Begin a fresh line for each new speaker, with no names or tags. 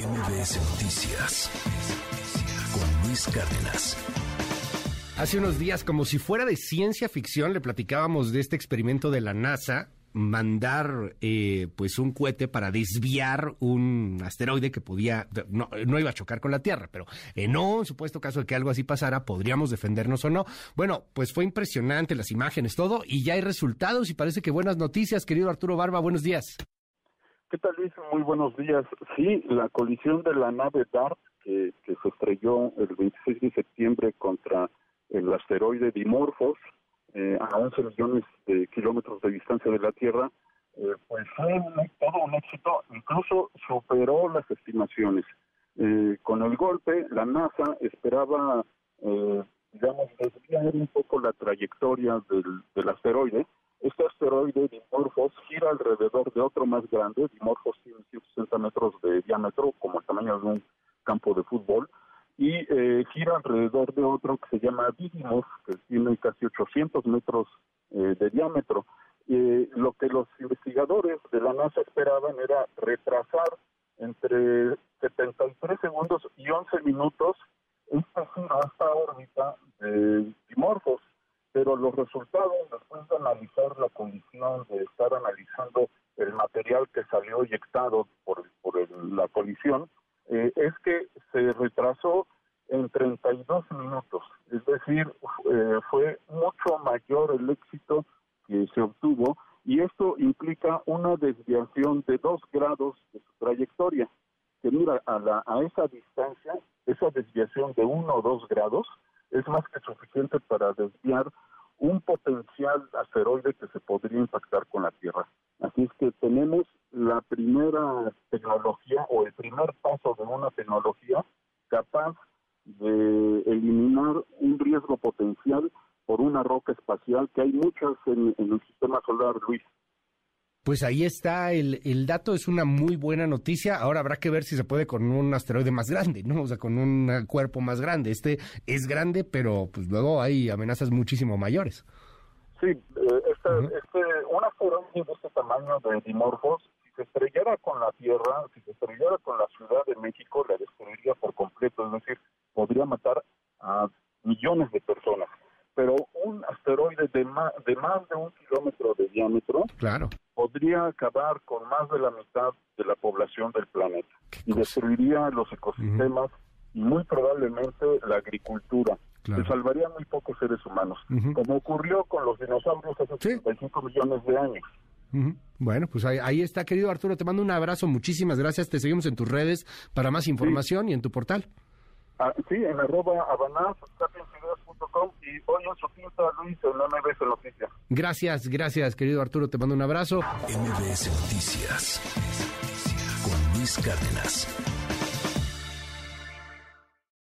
MBS Noticias con Luis Cárdenas.
Hace unos días, como si fuera de ciencia ficción, le platicábamos de este experimento de la NASA mandar eh, pues un cohete para desviar un asteroide que podía no, iba a chocar con la Tierra, pero en un supuesto caso de que algo así pasara, podríamos defendernos o no. Bueno, pues fue impresionante las imágenes, todo, y ya hay resultados y parece que buenas noticias, querido Arturo Barba, buenos días.
¿Qué tal, Luis? Muy buenos días. Sí, la colisión de la nave DART que, que se estrelló el 26 de septiembre contra el asteroide Dimorphos, eh, a 11 millones de kilómetros de distancia de la Tierra, eh, pues fue todo un éxito, incluso superó las estimaciones. Eh, con el golpe, la NASA esperaba, digamos, desviar un poco la trayectoria del asteroide. Este asteroide Dimorphos gira alrededor de otro más grande, Dimorphos tiene 160 metros de diámetro, como el tamaño de un campo de fútbol, y eh, gira alrededor de otro que se llama Didymos, que tiene casi 800 metros eh, de diámetro. Eh, lo que los investigadores de la NASA esperaban era retrasar entre 73 segundos y 11 minutos esta esta órbita de Dimorphos, pero los resultados, después de analizar la colisión, de estar analizando el material que salió eyectado por, por la colisión, eh, es que se retrasó en 32 minutos, es decir, eh, fue mucho mayor el éxito que se obtuvo y esto implica una desviación de dos grados de su trayectoria, que mira, a, la, a esa distancia, esa desviación de uno o dos grados es más que suficiente para desviar un potencial asteroide que se podría impactar con la Tierra. Así es que tenemos la primera tecnología o el primer paso de una tecnología capaz de eliminar un riesgo potencial por una roca espacial, que hay muchas en, el sistema solar, Luis.
Pues ahí está, el, el, dato es una muy buena noticia. Ahora habrá que ver si se puede con un asteroide más grande, ¿no? O sea, con un cuerpo más grande. Este es grande, pero pues luego hay amenazas muchísimo mayores.
Sí, eh, este, este, un asteroide de este tamaño de dimorfos se estrellara con la Tierra, si se estrellara con la Ciudad de México, la destruiría por completo, es decir, podría matar a millones de personas. Pero un asteroide de más de, más de un kilómetro de diámetro
claro.
Podría acabar con más de la mitad de la población del planeta y destruiría los ecosistemas y muy probablemente la agricultura. Se salvaría muy pocos seres humanos, como ocurrió con los dinosaurios hace 35 millones de años.
Bueno, pues ahí, está, querido Arturo. Te mando un abrazo, muchísimas gracias. Te seguimos en tus redes para más información y en tu portal.
Ah, sí, en arroba y hoy en su pinta Luis en MBS Noticias.
Gracias, gracias, querido Arturo. Te mando un abrazo.
MBS Noticias con Luis Cárdenas.